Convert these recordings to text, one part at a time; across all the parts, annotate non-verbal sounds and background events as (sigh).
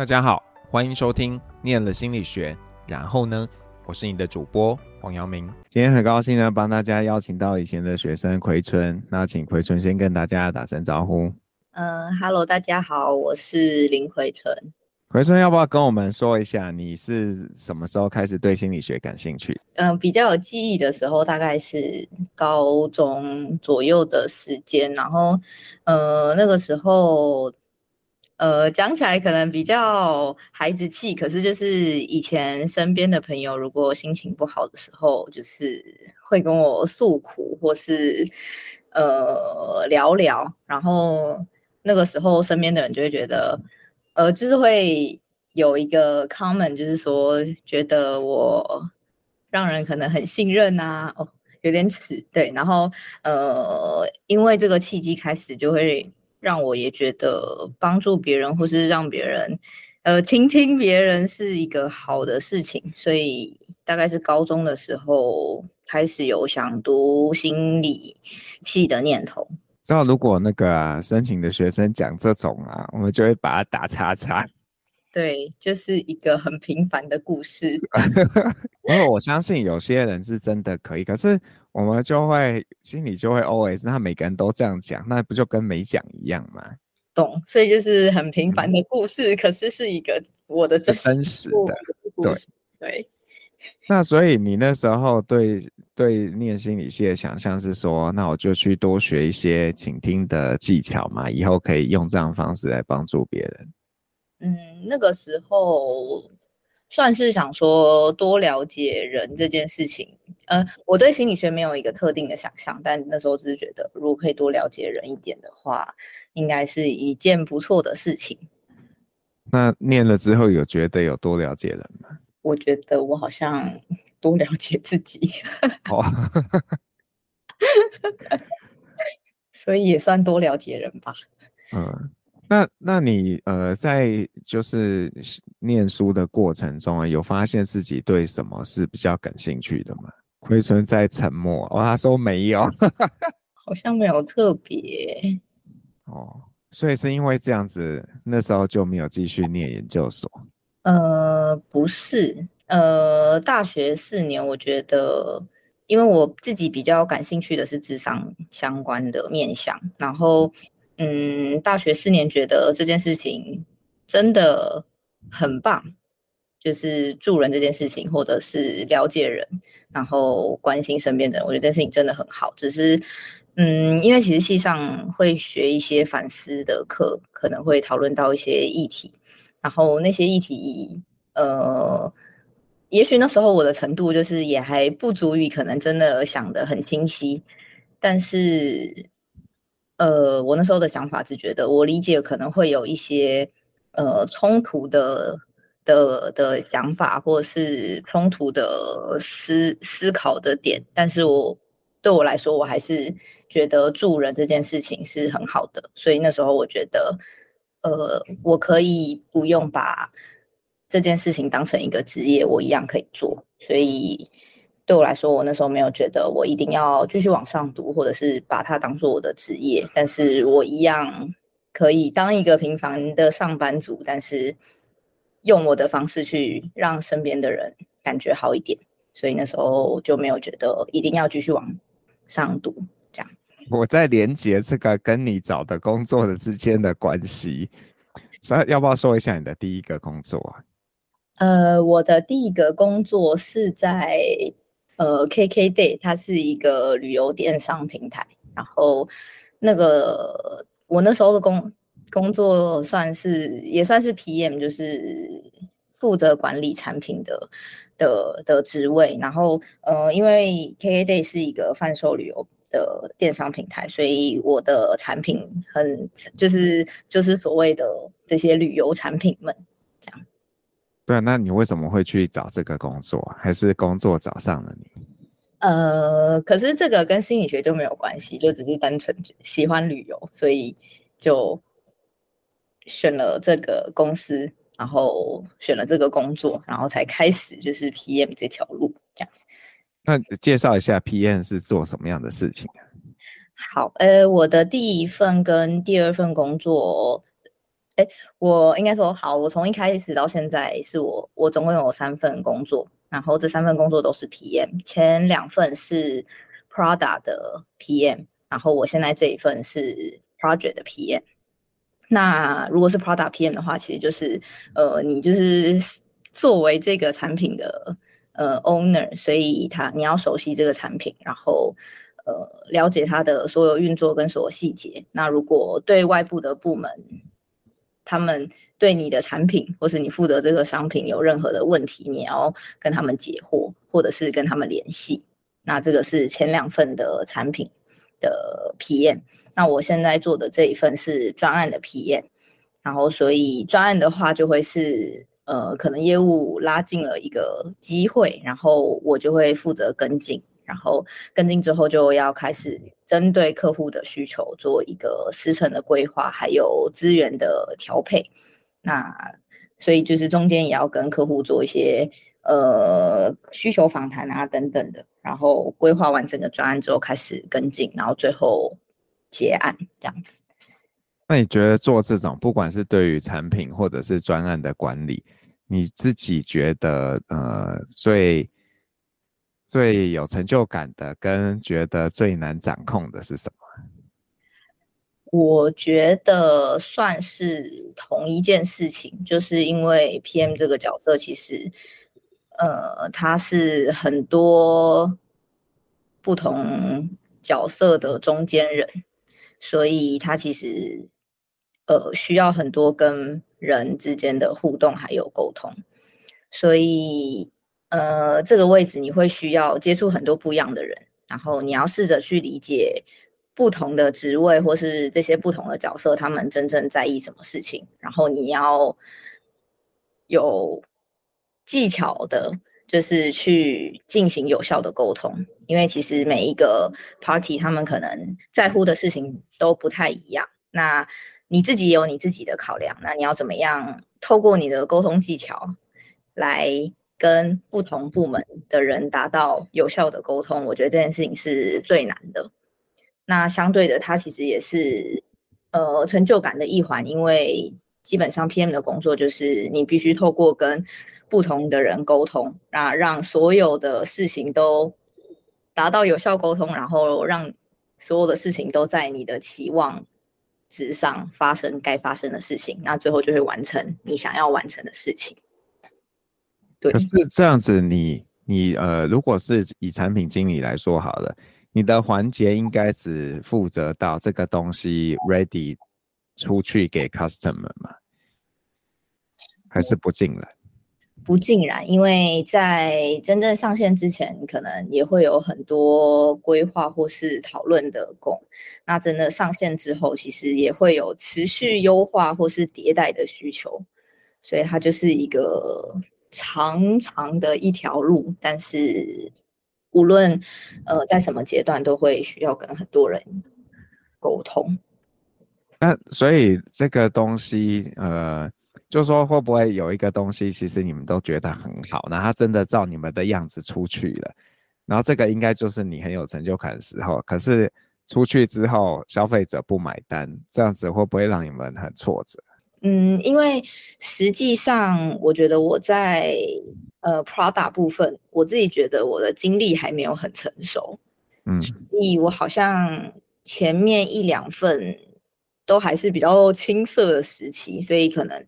大家好，欢迎收听《念了心理学》，然后呢，我是你的主播黄阳明。今天很高兴呢，帮大家邀请到以前的学生奎春。那请奎春先跟大家打声招呼。嗯、呃、，Hello，大家好，我是林奎春。奎春要不要跟我们说一下，你是什么时候开始对心理学感兴趣？嗯、呃，比较有记忆的时候，大概是高中左右的时间。然后，呃，那个时候。呃，讲起来可能比较孩子气，可是就是以前身边的朋友，如果心情不好的时候，就是会跟我诉苦，或是呃聊聊，然后那个时候身边的人就会觉得，呃，就是会有一个 comment，就是说觉得我让人可能很信任啊，哦，有点耻，对，然后呃，因为这个契机开始就会。让我也觉得帮助别人，或是让别人，呃，听听别人是一个好的事情，所以大概是高中的时候开始有想读心理系的念头。知道如果那个、申请的学生讲这种啊，我们就会把他打叉叉。对，就是一个很平凡的故事。(laughs) 因为我相信有些人是真的可以，可是我们就会心里就会 OS，那每个人都这样讲，那不就跟没讲一样吗？懂，所以就是很平凡的故事，嗯、可是是一个我的真实的故事。对对。那所以你那时候对对念心理系的想象是说，那我就去多学一些倾听的技巧嘛，以后可以用这样的方式来帮助别人。嗯，那个时候算是想说多了解人这件事情。呃，我对心理学没有一个特定的想象，但那时候只是觉得，如果可以多了解人一点的话，应该是一件不错的事情。那念了之后，有觉得有多了解人吗？(laughs) 我觉得我好像多了解自己。(laughs) 哦，所以也算多了解人吧。嗯。那那你呃，在就是念书的过程中啊，有发现自己对什么是比较感兴趣的吗？奎春在沉默，哦，他说没有，(laughs) 好像没有特别。哦，所以是因为这样子，那时候就没有继续念研究所。呃，不是，呃，大学四年，我觉得，因为我自己比较感兴趣的是智商相关的面向，然后。嗯，大学四年觉得这件事情真的很棒，就是助人这件事情，或者是了解人，然后关心身边的人，我觉得这件事情真的很好。只是，嗯，因为其实系上会学一些反思的课，可能会讨论到一些议题，然后那些议题，呃，也许那时候我的程度就是也还不足以，可能真的想得很清晰，但是。呃，我那时候的想法是觉得，我理解可能会有一些呃冲突的的的想法，或者是冲突的思思考的点，但是我对我来说，我还是觉得助人这件事情是很好的，所以那时候我觉得，呃，我可以不用把这件事情当成一个职业，我一样可以做，所以。对我来说，我那时候没有觉得我一定要继续往上读，或者是把它当做我的职业。但是我一样可以当一个平凡的上班族，但是用我的方式去让身边的人感觉好一点。所以那时候就没有觉得一定要继续往上读。这样，(laughs) 我在连接这个跟你找的工作的之间的关系。所以要不要说一下你的第一个工作啊？呃，我的第一个工作是在。呃，KKday 它是一个旅游电商平台，然后那个我那时候的工工作算是也算是 PM，就是负责管理产品的的的职位。然后呃，因为 KKday 是一个贩售旅游的电商平台，所以我的产品很就是就是所谓的这些旅游产品们。对，那你为什么会去找这个工作啊？还是工作找上了你？呃，可是这个跟心理学就没有关系，就只是单纯喜欢旅游，所以就选了这个公司，然后选了这个工作，然后才开始就是 PM 这条路这样。那介绍一下 PM 是做什么样的事情啊？好，呃，我的第一份跟第二份工作。哎，我应该说好，我从一开始到现在是我我总共有三份工作，然后这三份工作都是 PM，前两份是 Prada 的 PM，然后我现在这一份是 Project 的 PM。那如果是 Product PM 的话，其实就是呃，你就是作为这个产品的呃 Owner，所以他你要熟悉这个产品，然后呃了解它的所有运作跟所有细节。那如果对外部的部门，他们对你的产品或是你负责这个商品有任何的问题，你要跟他们解惑，或者是跟他们联系。那这个是前两份的产品的 PM。那我现在做的这一份是专案的 PM，然后所以专案的话就会是呃，可能业务拉近了一个机会，然后我就会负责跟进，然后跟进之后就要开始针对客户的需求做一个时程的规划，还有资源的调配。那所以就是中间也要跟客户做一些呃需求访谈啊等等的，然后规划完整个专案之后开始跟进，然后最后。结案这样子，那你觉得做这种不管是对于产品或者是专案的管理，你自己觉得呃最最有成就感的，跟觉得最难掌控的是什么？我觉得算是同一件事情，就是因为 PM 这个角色其实呃他是很多不同角色的中间人。所以他其实，呃，需要很多跟人之间的互动还有沟通，所以，呃，这个位置你会需要接触很多不一样的人，然后你要试着去理解不同的职位或是这些不同的角色，他们真正在意什么事情，然后你要有技巧的。就是去进行有效的沟通，因为其实每一个 party 他们可能在乎的事情都不太一样。那你自己有你自己的考量，那你要怎么样透过你的沟通技巧来跟不同部门的人达到有效的沟通？我觉得这件事情是最难的。那相对的，它其实也是呃成就感的一环，因为基本上 PM 的工作就是你必须透过跟不同的人沟通，啊，让所有的事情都达到有效沟通，然后让所有的事情都在你的期望值上发生该发生的事情，那最后就会完成你想要完成的事情。对，可是这样子你，你你呃，如果是以产品经理来说好了，你的环节应该只负责到这个东西 ready 出去给 customer 吗？还是不尽然？不尽然，因为在真正上线之前，可能也会有很多规划或是讨论的工。那真的上线之后，其实也会有持续优化或是迭代的需求，所以它就是一个长长的一条路。但是无论呃在什么阶段，都会需要跟很多人沟通。那所以这个东西呃。就说会不会有一个东西，其实你们都觉得很好，那它真的照你们的样子出去了，然后这个应该就是你很有成就感的时候。可是出去之后，消费者不买单，这样子会不会让你们很挫折？嗯，因为实际上我觉得我在呃 Prada 部分，我自己觉得我的经历还没有很成熟，嗯，所以我好像前面一两份都还是比较青涩的时期，所以可能。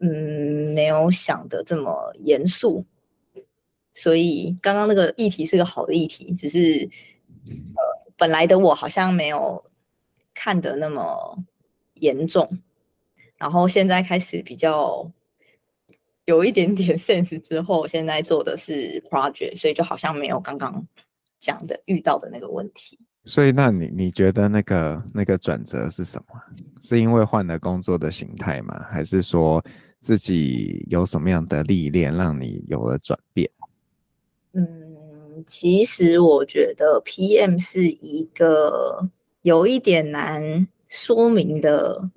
嗯，没有想的这么严肃，所以刚刚那个议题是个好的议题，只是呃，本来的我好像没有看得那么严重，然后现在开始比较有一点点 (laughs) sense 之后，现在做的是 project，所以就好像没有刚刚讲的遇到的那个问题。所以，那你你觉得那个那个转折是什么？是因为换了工作的形态吗？还是说自己有什么样的历练让你有了转变？嗯，其实我觉得 PM 是一个有一点难说明的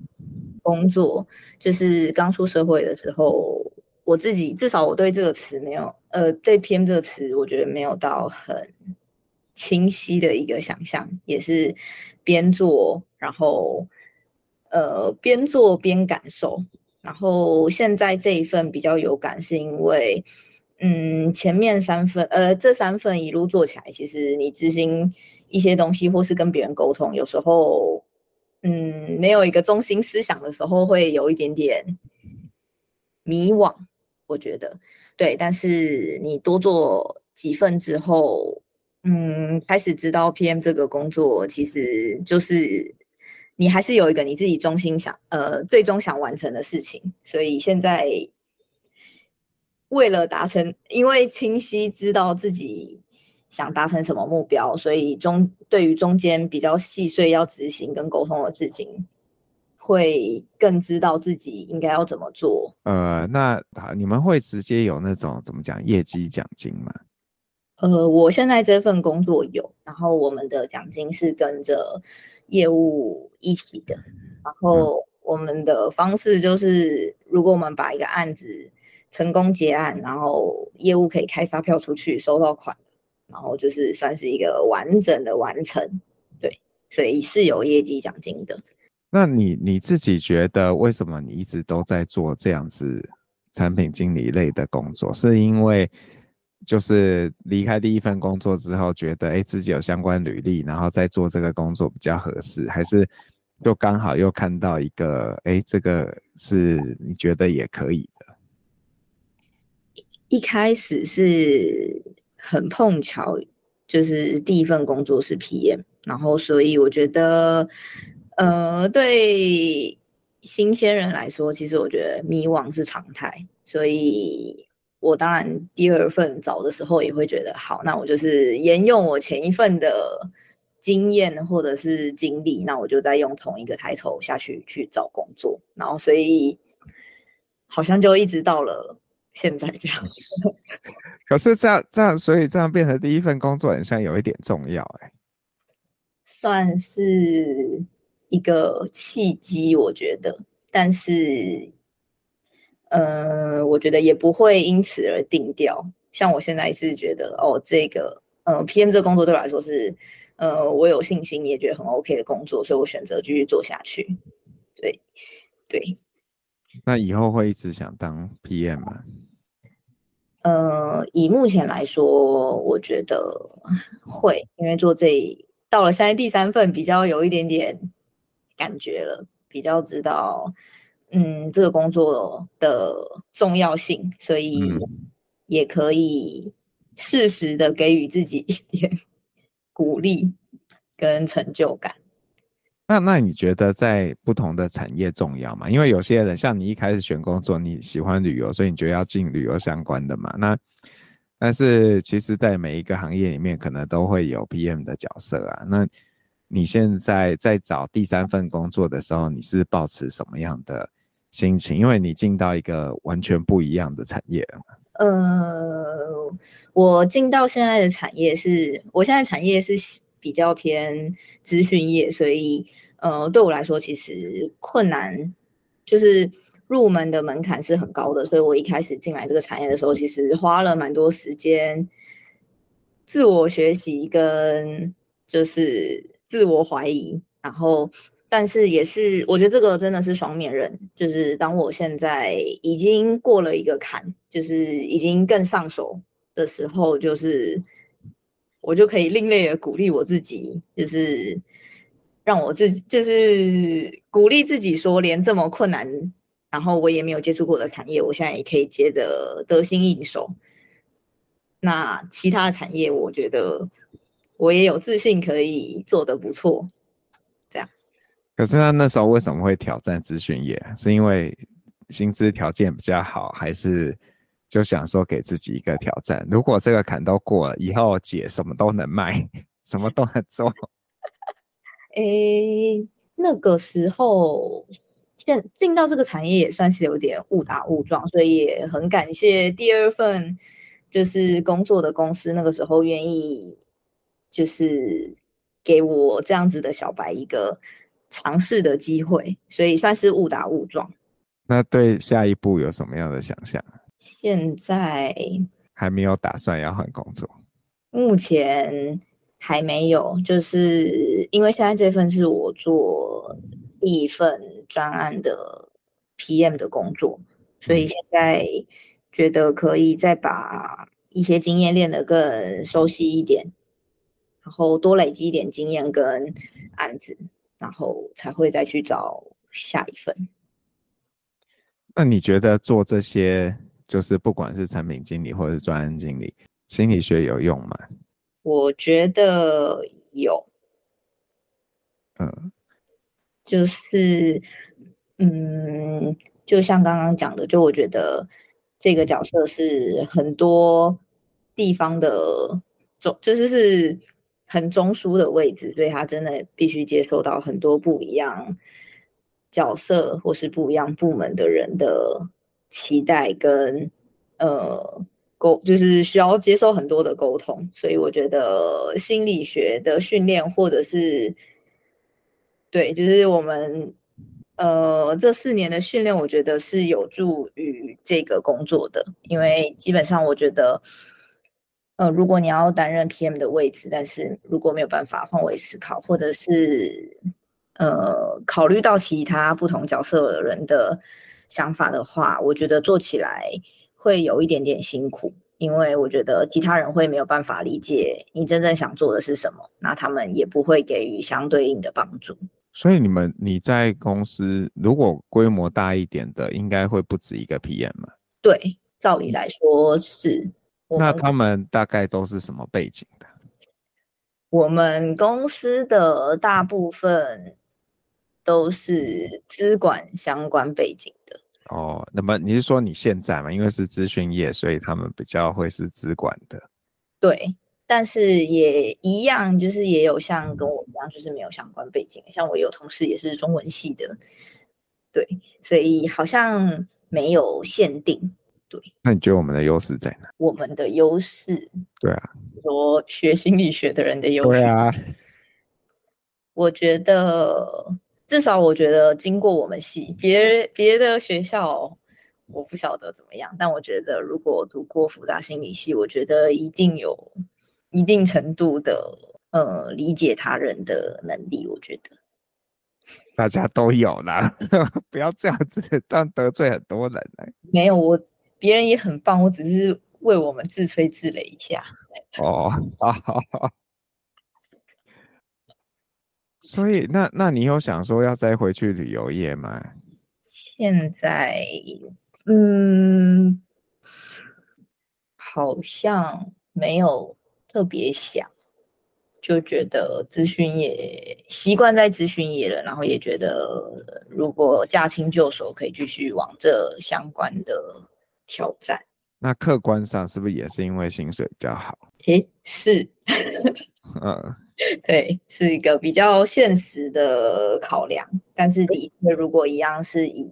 工作。就是刚出社会的时候，我自己至少我对这个词没有，呃，对 PM 这个词，我觉得没有到很。清晰的一个想象，也是边做，然后呃边做边感受。然后现在这一份比较有感，是因为嗯前面三份呃这三份一路做起来，其实你执行一些东西或是跟别人沟通，有时候嗯没有一个中心思想的时候，会有一点点迷惘，我觉得对。但是你多做几份之后，嗯，开始知道 PM 这个工作其实就是你还是有一个你自己中心想呃最终想完成的事情，所以现在为了达成，因为清晰知道自己想达成什么目标，所以中对于中间比较细碎要执行跟沟通的事情，会更知道自己应该要怎么做。呃，那你们会直接有那种怎么讲业绩奖金吗？呃，我现在这份工作有，然后我们的奖金是跟着业务一起的，然后我们的方式就是，如果我们把一个案子成功结案，然后业务可以开发票出去收到款，然后就是算是一个完整的完成，对，所以是有业绩奖金的。那你你自己觉得为什么你一直都在做这样子产品经理类的工作？是因为就是离开第一份工作之后，觉得哎、欸、自己有相关履历，然后再做这个工作比较合适，还是就刚好又看到一个哎、欸、这个是你觉得也可以的？一开始是很碰巧，就是第一份工作是 PM，然后所以我觉得，呃，对新鲜人来说，其实我觉得迷惘是常态，所以。我当然第二份找的时候也会觉得好，那我就是沿用我前一份的经验或者是经历，那我就再用同一个抬头下去去找工作，然后所以好像就一直到了现在这样子。可是这样这样，所以这样变成第一份工作，好像有一点重要哎、欸，算是一个契机，我觉得，但是。呃，我觉得也不会因此而定调。像我现在是觉得，哦，这个呃，PM 这个工作对我来说是，呃，我有信心也觉得很 OK 的工作，所以我选择继续做下去。对，对。那以后会一直想当 PM 吗？呃，以目前来说，我觉得会，因为做这到了现在第三份，比较有一点点感觉了，比较知道。嗯，这个工作的重要性，所以也可以适时的给予自己一点 (laughs) 鼓励跟成就感。那那你觉得在不同的产业重要吗？因为有些人像你一开始选工作，你喜欢旅游，所以你觉得要进旅游相关的嘛？那但是其实，在每一个行业里面，可能都会有 PM 的角色啊。那你现在在找第三份工作的时候，你是抱持什么样的？心情，因为你进到一个完全不一样的产业。呃，我进到现在的产业是，我现在产业是比较偏资讯业，所以呃，对我来说其实困难就是入门的门槛是很高的，所以我一开始进来这个产业的时候，其实花了蛮多时间自我学习跟就是自我怀疑，然后。但是也是，我觉得这个真的是双面刃。就是当我现在已经过了一个坎，就是已经更上手的时候，就是我就可以另类的鼓励我自己，就是让我自己，就是鼓励自己说，连这么困难，然后我也没有接触过的产业，我现在也可以接得得心应手。那其他的产业，我觉得我也有自信可以做得不错。这样可是他那时候为什么会挑战资讯业？是因为薪资条件比较好，还是就想说给自己一个挑战？如果这个坎都过了，以后姐什么都能卖，(laughs) 什么都能做。(laughs) 诶、欸，那个时候现进到这个产业也算是有点误打误撞，所以也很感谢第二份就是工作的公司，那个时候愿意就是给我这样子的小白一个。尝试的机会，所以算是误打误撞。那对下一步有什么样的想象？现在还没有打算要换工作，目前还没有，就是因为现在这份是我做第一份专案的 PM 的工作，所以现在觉得可以再把一些经验练得更熟悉一点，然后多累积一点经验跟案子，然后才会再去找下一份。那你觉得做这些，就是不管是产品经理或者是专案经理，心理学有用吗？我觉得有。嗯，就是，嗯，就像刚刚讲的，就我觉得这个角色是很多地方的中，就是是很中枢的位置，所以他真的必须接受到很多不一样。角色或是不一样部门的人的期待跟呃沟，就是需要接受很多的沟通，所以我觉得心理学的训练或者是对，就是我们呃这四年的训练，我觉得是有助于这个工作的，因为基本上我觉得呃如果你要担任 PM 的位置，但是如果没有办法换位思考，或者是呃，考虑到其他不同角色的人的想法的话，我觉得做起来会有一点点辛苦，因为我觉得其他人会没有办法理解你真正想做的是什么，那他们也不会给予相对应的帮助。所以你们你在公司如果规模大一点的，应该会不止一个 PM 吗？对，照理来说是。那他们大概都是什么背景的？我们公司的大部分。都是资管相关背景的哦。那么你是说你现在嘛？因为是资讯业，所以他们比较会是资管的。对，但是也一样，就是也有像跟我一样，就是没有相关背景。像我有同事也是中文系的，对，所以好像没有限定。对，那你觉得我们的优势在哪？我们的优势，对啊，说学心理学的人的优势，对啊，我觉得。至少我觉得，经过我们系，别别的学校我不晓得怎么样，但我觉得如果读过辅大心理系，我觉得一定有一定程度的呃理解他人的能力。我觉得 (laughs) 大家都有啦，(laughs) 不要这样子，但得罪很多人呢。没有，我别人也很棒，我只是为我们自吹自擂一下。哦，好好好。所以，那那你有想说要再回去旅游业吗？现在，嗯，好像没有特别想，就觉得咨询业习惯在咨询业了，然后也觉得如果驾轻就熟，可以继续往这相关的挑战。那客观上是不是也是因为薪水比较好？诶，是，嗯。(laughs) 对，是一个比较现实的考量。但是的确，如果一样是以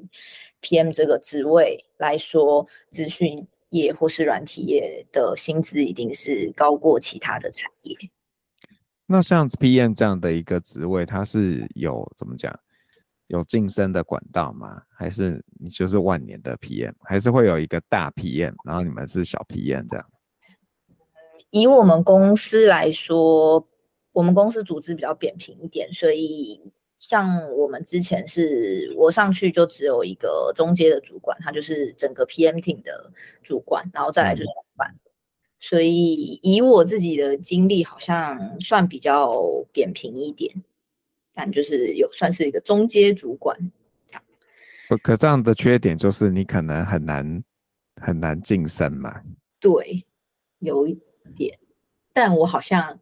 PM 这个职位来说，资讯业或是软体业的薪资一定是高过其他的产业。那像 PM 这样的一个职位，它是有怎么讲，有晋升的管道吗？还是你就是万年的 PM？还是会有一个大 PM，然后你们是小 PM 这样？以我们公司来说。我们公司组织比较扁平一点，所以像我们之前是我上去就只有一个中阶的主管，他就是整个 PM team 的主管，然后再来就是老板。所以以我自己的经历，好像算比较扁平一点，但就是有算是一个中阶主管。可这样的缺点就是你可能很难很难晋升嘛？对，有一点，但我好像。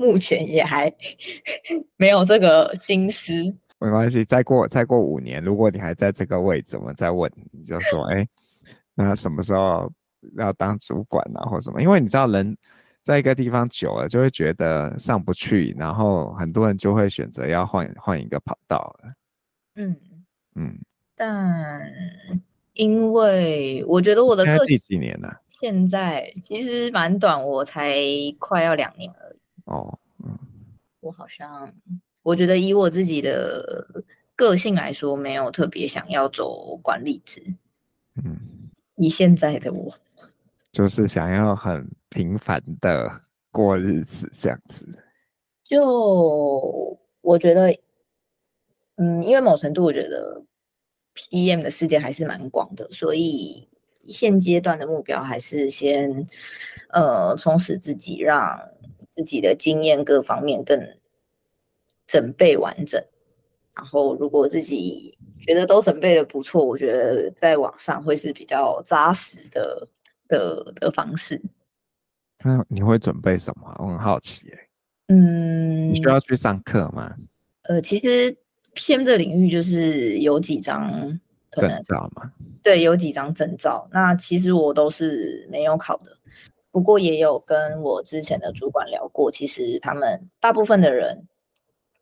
目前也还 (laughs) 没有这个心思，没关系，再过再过五年，如果你还在这个位置，我们再问你就说，哎、欸，那什么时候要当主管啊，或什么？因为你知道，人在一个地方久了，就会觉得上不去，然后很多人就会选择要换换一个跑道了。嗯嗯，但因为我觉得我的个性第几年了？现在其实蛮短，我才快要两年而已。哦，嗯，我好像，我觉得以我自己的个性来说，没有特别想要走管理职。嗯，以现在的我，就是想要很平凡的过日子这样子。就我觉得，嗯，因为某程度我觉得 PM 的世界还是蛮广的，所以现阶段的目标还是先呃充实自己，让自己的经验各方面更准备完整。然后如果自己觉得都准备的不错，我觉得在网上会是比较扎实的的的方式。那你会准备什么？我很好奇哎。嗯，你需要去上课吗？呃，其实 PM 的领域就是有几张证照吗。对，有几张证照。那其实我都是没有考的，不过也有跟我之前的主管聊过，其实他们大部分的人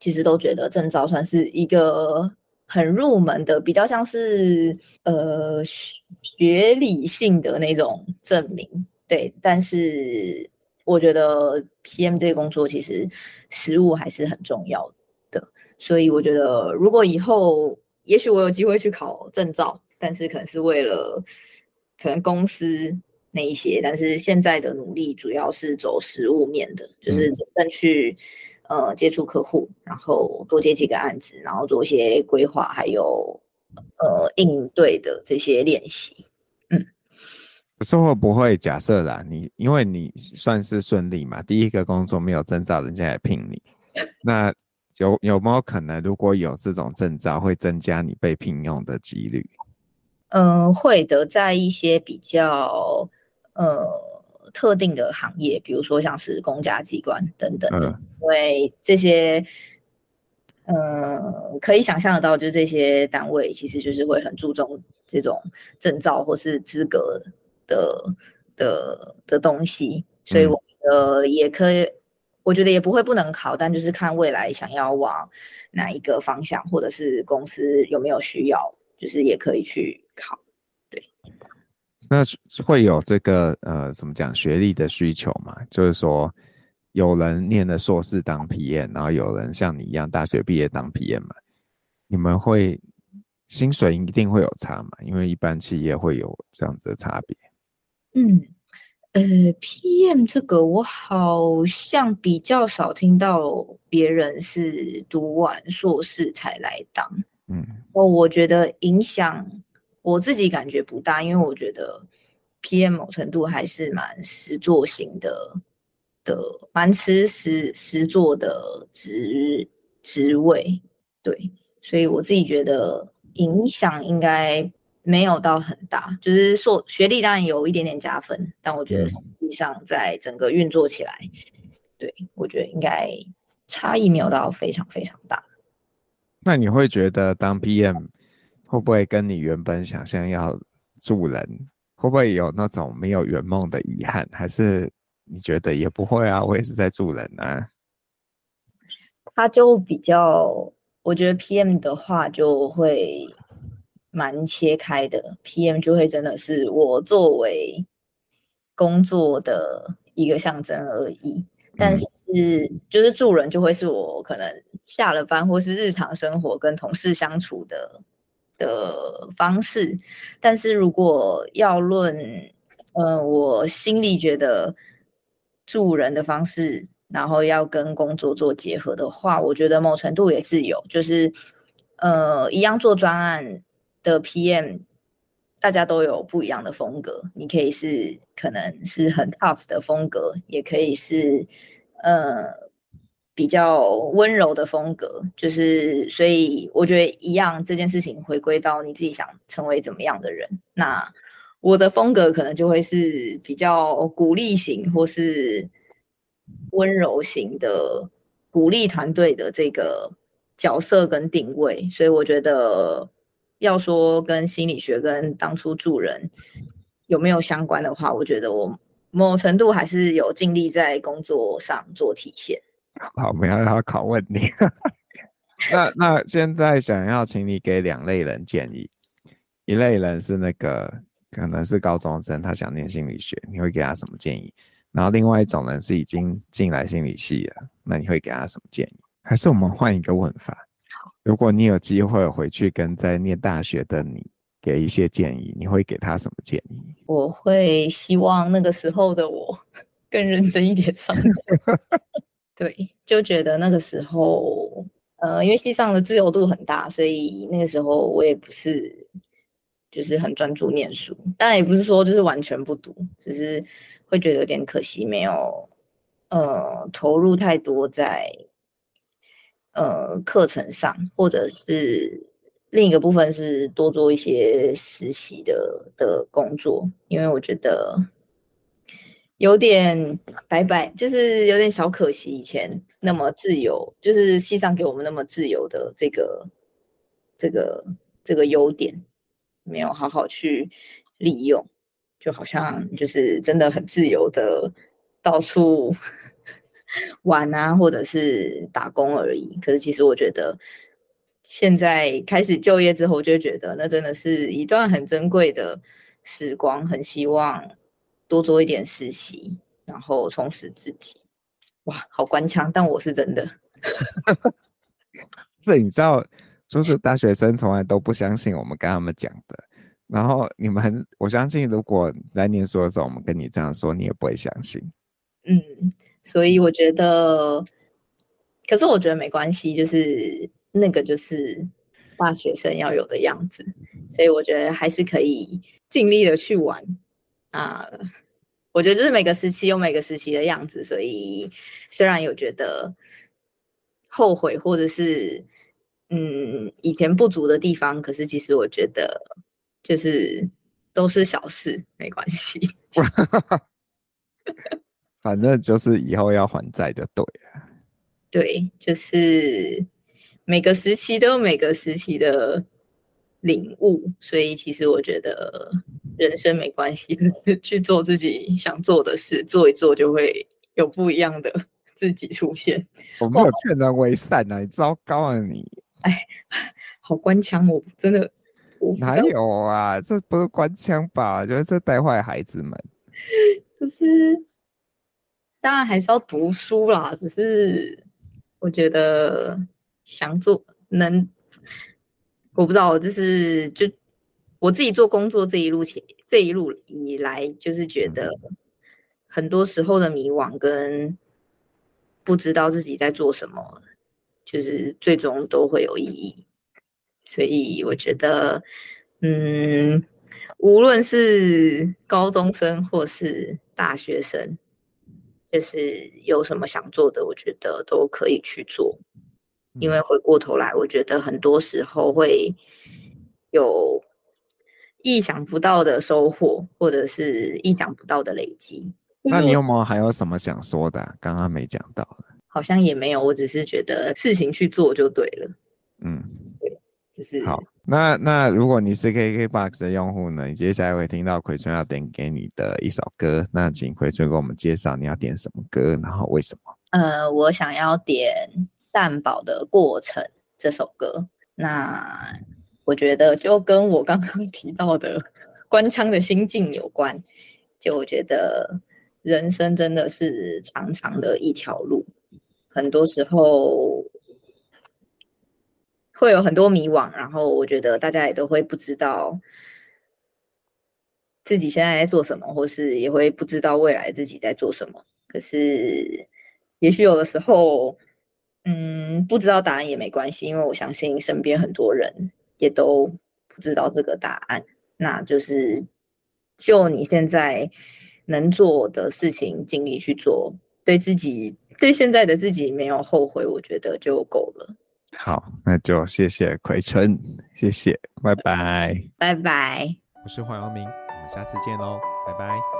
其实都觉得证照算是一个很入门的，比较像是呃学理性的那种证明。对，但是。我觉得 PM 这个工作其实实务还是很重要的，所以我觉得如果以后也许我有机会去考证照，但是可能是为了可能公司那一些，但是现在的努力主要是走实务面的，就是真正去呃接触客户，然后多接几个案子，然后做一些规划，还有呃应对的这些练习。可是会不会假设啦？你因为你算是顺利嘛，第一个工作没有证照，人家也聘你，(laughs) 那有有没有可能，如果有这种证照，会增加你被聘用的几率？嗯、呃，会的，在一些比较呃特定的行业，比如说像是公家机关等等的，嗯、因为这些呃可以想象得到，就这些单位其实就是会很注重这种证照或是资格。的的的东西，所以我觉得也可以，嗯、我觉得也不会不能考，但就是看未来想要往哪一个方向，或者是公司有没有需要，就是也可以去考。对，那会有这个呃，怎么讲学历的需求嘛？就是说，有人念了硕士当 PM，然后有人像你一样大学毕业当 PM 嘛？你们会薪水一定会有差嘛？因为一般企业会有这样子的差别。嗯，呃，PM 这个我好像比较少听到别人是读完硕士才来当。嗯，哦，我觉得影响我自己感觉不大，因为我觉得 PM 某程度还是蛮实作型的，的蛮吃实实作的职职位。对，所以我自己觉得影响应该。没有到很大，就是说学历当然有一点点加分，但我觉得实际上在整个运作起来，嗯、对，我觉得应该差异没有到非常非常大。那你会觉得当 PM 会不会跟你原本想象要助人，会不会有那种没有圆梦的遗憾？还是你觉得也不会啊？我也是在助人啊。他就比较，我觉得 PM 的话就会。蛮切开的，PM 就会真的是我作为工作的一个象征而已。但是就是助人就会是我可能下了班或是日常生活跟同事相处的的方式。但是如果要论，呃，我心里觉得助人的方式，然后要跟工作做结合的话，我觉得某程度也是有，就是呃，一样做专案。的 PM，大家都有不一样的风格。你可以是可能是很 tough 的风格，也可以是呃比较温柔的风格。就是所以我觉得一样，这件事情回归到你自己想成为怎么样的人。那我的风格可能就会是比较鼓励型，或是温柔型的鼓励团队的这个角色跟定位。所以我觉得。要说跟心理学跟当初助人有没有相关的话，我觉得我某程度还是有尽力在工作上做体现。好，我们要要拷问你。(laughs) 那那现在想要请你给两类人建议，一类人是那个可能是高中生，他想念心理学，你会给他什么建议？然后另外一种人是已经进来心理系了，那你会给他什么建议？还是我们换一个问法？如果你有机会回去跟在念大学的你给一些建议，你会给他什么建议？我会希望那个时候的我更认真一点上课。(laughs) 对，就觉得那个时候，呃，因为系上的自由度很大，所以那个时候我也不是就是很专注念书，当然也不是说就是完全不读，只是会觉得有点可惜，没有呃投入太多在呃课程上，或者是另一个部分是多做一些实习的的工作，因为我觉得。有点白白，就是有点小可惜。以前那么自由，就是系上给我们那么自由的这个、这个、这个优点，没有好好去利用，就好像就是真的很自由的到处玩啊，或者是打工而已。可是其实我觉得，现在开始就业之后，就觉得那真的是一段很珍贵的时光，很希望。多做一点实习，然后充实自己。哇，好官腔，但我是真的。这你知道，就是大学生从来都不相信我们跟他们讲的。然后你们，我相信如果来年说的时候，我们跟你这样说，你也不会相信。嗯，所以我觉得，可是我觉得没关系，就是那个就是大学生要有的样子。所以我觉得还是可以尽力的去玩。啊，我觉得就是每个时期有每个时期的样子，所以虽然有觉得后悔或者是嗯以前不足的地方，可是其实我觉得就是都是小事，没关系。(laughs) 反正就是以后要还债就对了。对，就是每个时期都有每个时期的领悟，所以其实我觉得。人生没关系，(laughs) 去做自己想做的事，做一做就会有不一样的 (laughs) 自己出现。我没有劝人为善啊，你糟糕啊你！哎，(laughs) 好官腔，我真的我哪有啊？这不是官腔吧？觉得这带坏孩子们。就是当然还是要读书啦，只是我觉得想做能，我不知道，就是就。我自己做工作这一路起这一路以来，就是觉得很多时候的迷惘跟不知道自己在做什么，就是最终都会有意义。所以我觉得，嗯，无论是高中生或是大学生，就是有什么想做的，我觉得都可以去做。因为回过头来，我觉得很多时候会有。意想不到的收获，或者是意想不到的累积。那你有没有还有什么想说的啊？刚刚没讲到。好像也没有，我只是觉得事情去做就对了。嗯，对，就是好。那那如果你是 KKBOX 的用户呢？你接下来会听到奎春要点给你的一首歌，那请奎春给我们介绍你要点什么歌，然后为什么？呃，我想要点蛋堡的《过程》这首歌。那。我觉得就跟我刚刚提到的 (laughs) 官腔的心境有关。就我觉得人生真的是长长的一条路，很多时候会有很多迷惘，然后我觉得大家也都会不知道自己现在在做什么，或是也会不知道未来自己在做什么。可是也许有的时候，嗯，不知道答案也没关系，因为我相信身边很多人。也都不知道这个答案，那就是就你现在能做的事情尽力去做，对自己对现在的自己没有后悔，我觉得就够了。好，那就谢谢奎春，谢谢，拜拜，拜拜。我是黄耀明，我们下次见喽，拜拜。